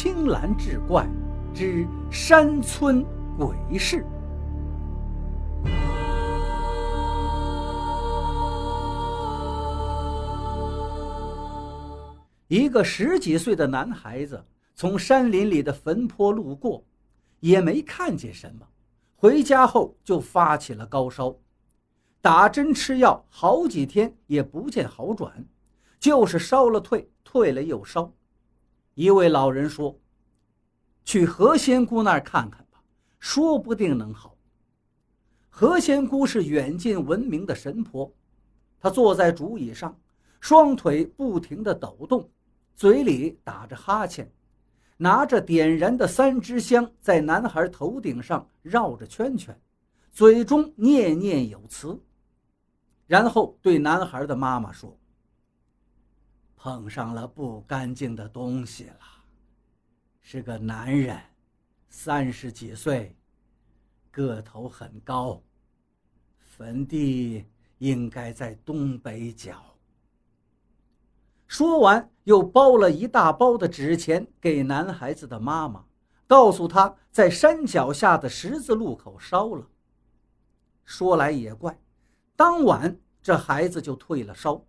青蓝志怪之山村鬼事。一个十几岁的男孩子从山林里的坟坡路过，也没看见什么。回家后就发起了高烧，打针吃药好几天也不见好转，就是烧了退，退了又烧。一位老人说：“去何仙姑那儿看看吧，说不定能好。”何仙姑是远近闻名的神婆，她坐在竹椅上，双腿不停地抖动，嘴里打着哈欠。拿着点燃的三支香，在男孩头顶上绕着圈圈，嘴中念念有词，然后对男孩的妈妈说：“碰上了不干净的东西了，是个男人，三十几岁，个头很高，坟地应该在东北角。”说完，又包了一大包的纸钱给男孩子的妈妈，告诉他在山脚下的十字路口烧了。说来也怪，当晚这孩子就退了烧，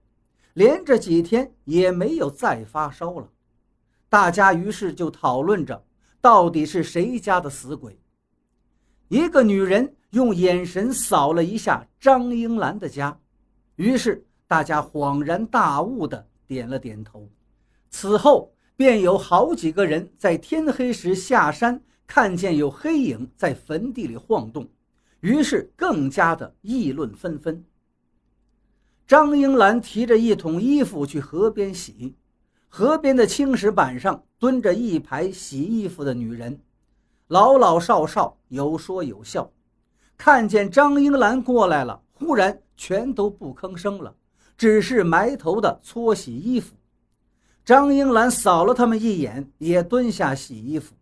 连着几天也没有再发烧了。大家于是就讨论着，到底是谁家的死鬼。一个女人用眼神扫了一下张英兰的家，于是大家恍然大悟的。点了点头，此后便有好几个人在天黑时下山，看见有黑影在坟地里晃动，于是更加的议论纷纷。张英兰提着一桶衣服去河边洗，河边的青石板上蹲着一排洗衣服的女人，老老少少有说有笑，看见张英兰过来了，忽然全都不吭声了。只是埋头的搓洗衣服，张英兰扫了他们一眼，也蹲下洗衣服，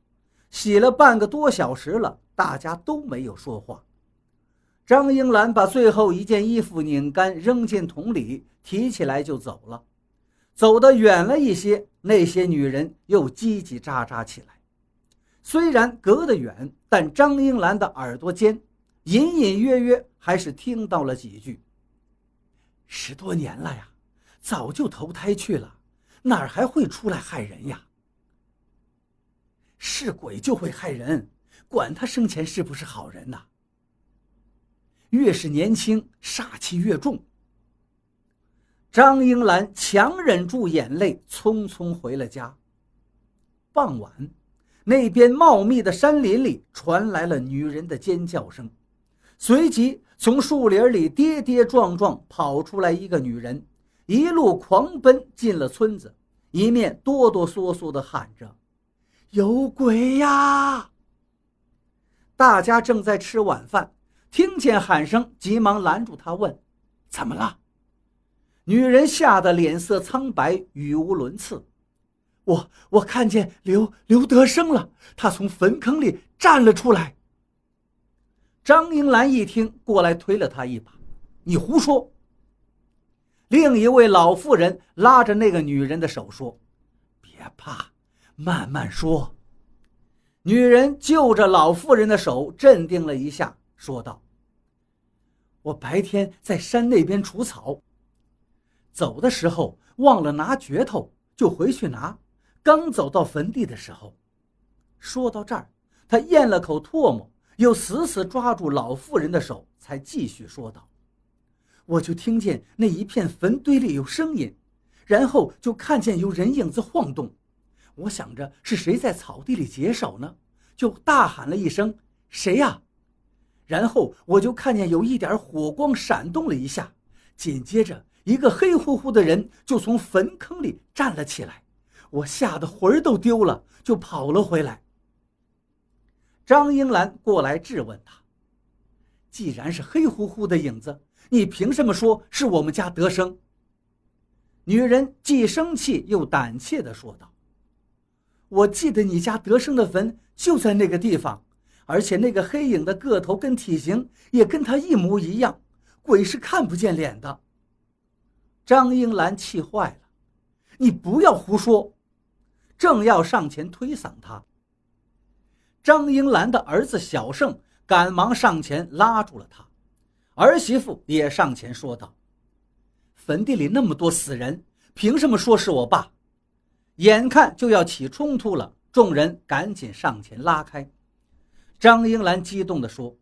洗了半个多小时了，大家都没有说话。张英兰把最后一件衣服拧干，扔进桶里，提起来就走了。走得远了一些，那些女人又叽叽喳喳起来。虽然隔得远，但张英兰的耳朵尖，隐隐约约还是听到了几句。十多年了呀，早就投胎去了，哪儿还会出来害人呀？是鬼就会害人，管他生前是不是好人呐。越是年轻，煞气越重。张英兰强忍住眼泪，匆匆回了家。傍晚，那边茂密的山林里传来了女人的尖叫声，随即。从树林里跌跌撞撞跑出来一个女人，一路狂奔进了村子，一面哆哆嗦嗦地喊着：“有鬼呀！”大家正在吃晚饭，听见喊声，急忙拦住他，问：“怎么了？”女人吓得脸色苍白，语无伦次：“我我看见刘刘德生了，他从坟坑里站了出来。”张英兰一听，过来推了他一把：“你胡说！”另一位老妇人拉着那个女人的手说：“别怕，慢慢说。”女人就着老妇人的手镇定了一下，说道：“我白天在山那边除草，走的时候忘了拿镢头，就回去拿。刚走到坟地的时候，说到这儿，他咽了口唾沫。”又死死抓住老妇人的手，才继续说道：“我就听见那一片坟堆里有声音，然后就看见有人影子晃动。我想着是谁在草地里解手呢，就大喊了一声：‘谁呀？’然后我就看见有一点火光闪动了一下，紧接着一个黑乎乎的人就从坟坑里站了起来。我吓得魂儿都丢了，就跑了回来。”张英兰过来质问他：“既然是黑乎乎的影子，你凭什么说是我们家德生？”女人既生气又胆怯地说道：“我记得你家德生的坟就在那个地方，而且那个黑影的个头跟体型也跟他一模一样，鬼是看不见脸的。”张英兰气坏了：“你不要胡说！”正要上前推搡他，张英兰的儿子小胜赶忙上前拉住了他，儿媳妇也上前说道：“坟地里那么多死人，凭什么说是我爸？”眼看就要起冲突了，众人赶紧上前拉开。张英兰激动地说：“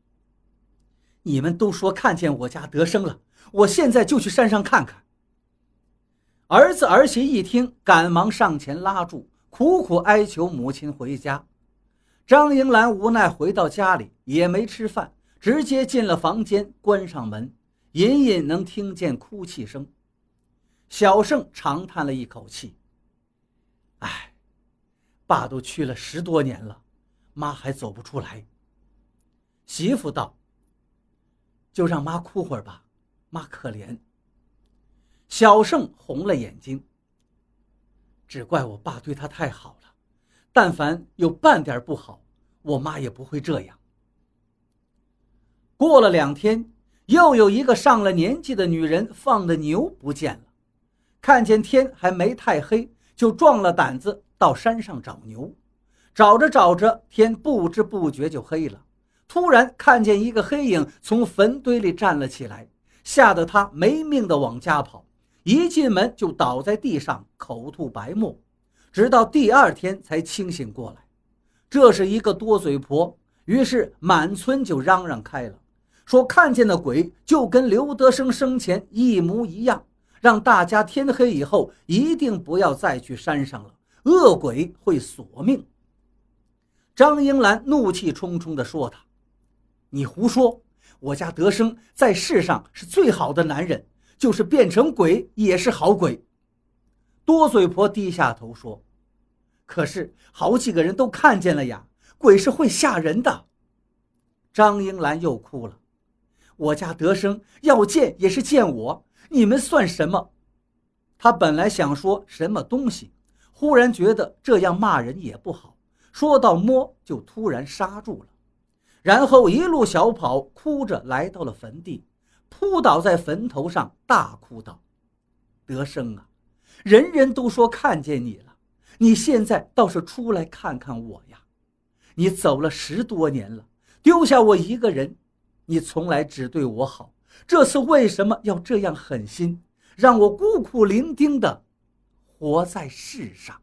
你们都说看见我家得生了，我现在就去山上看看。”儿子儿媳一听，赶忙上前拉住，苦苦哀求母亲回家。张英兰无奈回到家里，也没吃饭，直接进了房间，关上门，隐隐能听见哭泣声。小胜长叹了一口气：“哎，爸都去了十多年了。”妈还走不出来。媳妇道：“就让妈哭会儿吧，妈可怜。”小胜红了眼睛。只怪我爸对他太好了，但凡有半点不好，我妈也不会这样。过了两天，又有一个上了年纪的女人放的牛不见了，看见天还没太黑，就壮了胆子到山上找牛。找着找着，天不知不觉就黑了。突然看见一个黑影从坟堆里站了起来，吓得他没命的往家跑。一进门就倒在地上，口吐白沫，直到第二天才清醒过来。这是一个多嘴婆，于是满村就嚷嚷开了，说看见的鬼就跟刘德生生前一模一样，让大家天黑以后一定不要再去山上了，恶鬼会索命。张英兰怒气冲冲地说：“他，你胡说！我家德生在世上是最好的男人，就是变成鬼也是好鬼。”多嘴婆低下头说：“可是好几个人都看见了呀，鬼是会吓人的。”张英兰又哭了：“我家德生要见也是见我，你们算什么？”他本来想说什么东西，忽然觉得这样骂人也不好。说到摸，就突然刹住了，然后一路小跑，哭着来到了坟地，扑倒在坟头上，大哭道：“德生啊，人人都说看见你了，你现在倒是出来看看我呀！你走了十多年了，丢下我一个人，你从来只对我好，这次为什么要这样狠心，让我孤苦伶仃的活在世上？”